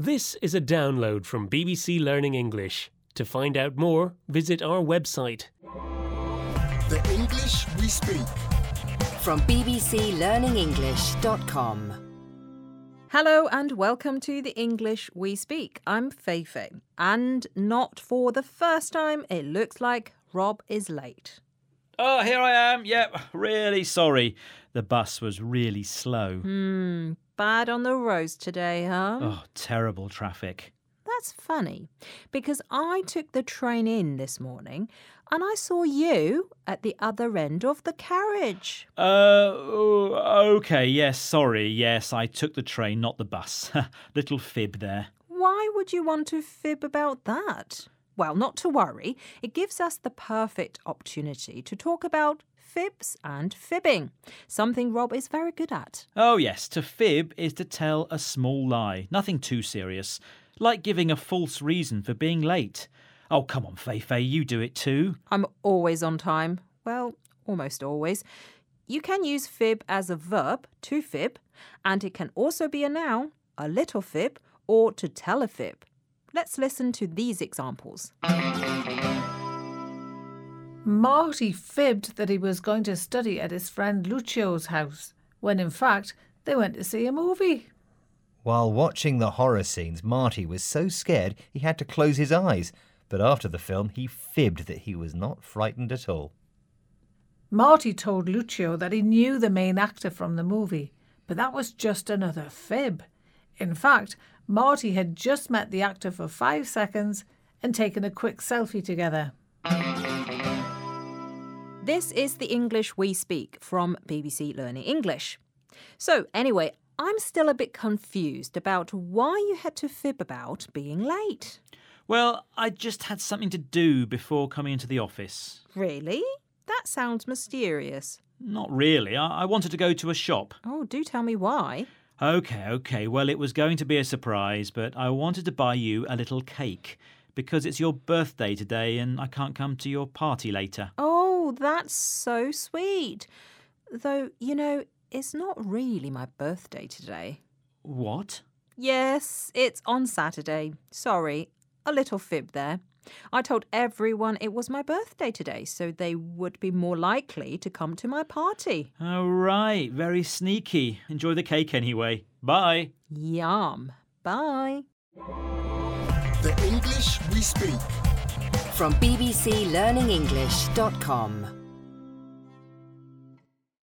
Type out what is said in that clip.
This is a download from BBC Learning English. To find out more, visit our website. The English we speak. From bbclearningenglish.com. Hello and welcome to the English We Speak. I'm Feifei, and not for the first time, it looks like Rob is late. Oh, here I am. Yep, really sorry. The bus was really slow. Hmm, bad on the roads today, huh? Oh, terrible traffic. That's funny because I took the train in this morning and I saw you at the other end of the carriage. Uh, oh, okay, yes, sorry. Yes, I took the train, not the bus. Little fib there. Why would you want to fib about that? Well, not to worry. It gives us the perfect opportunity to talk about fibs and fibbing, something Rob is very good at. Oh, yes, to fib is to tell a small lie. Nothing too serious. Like giving a false reason for being late. Oh, come on, Feifei, you do it too. I'm always on time. Well, almost always. You can use fib as a verb, to fib, and it can also be a noun, a little fib, or to tell a fib. Let's listen to these examples. Marty fibbed that he was going to study at his friend Lucio's house, when in fact they went to see a movie. While watching the horror scenes, Marty was so scared he had to close his eyes. But after the film, he fibbed that he was not frightened at all. Marty told Lucio that he knew the main actor from the movie, but that was just another fib. In fact, Marty had just met the actor for five seconds and taken a quick selfie together. This is the English we speak from BBC Learning English. So, anyway, I'm still a bit confused about why you had to fib about being late. Well, I just had something to do before coming into the office. Really? That sounds mysterious. Not really. I, I wanted to go to a shop. Oh, do tell me why. Okay, okay. Well, it was going to be a surprise, but I wanted to buy you a little cake because it's your birthday today and I can't come to your party later. Oh, that's so sweet. Though, you know, it's not really my birthday today. What? Yes, it's on Saturday. Sorry, a little fib there. I told everyone it was my birthday today, so they would be more likely to come to my party. Oh, right. Very sneaky. Enjoy the cake anyway. Bye. Yum. Bye. The English we speak. From bbclearningenglish.com.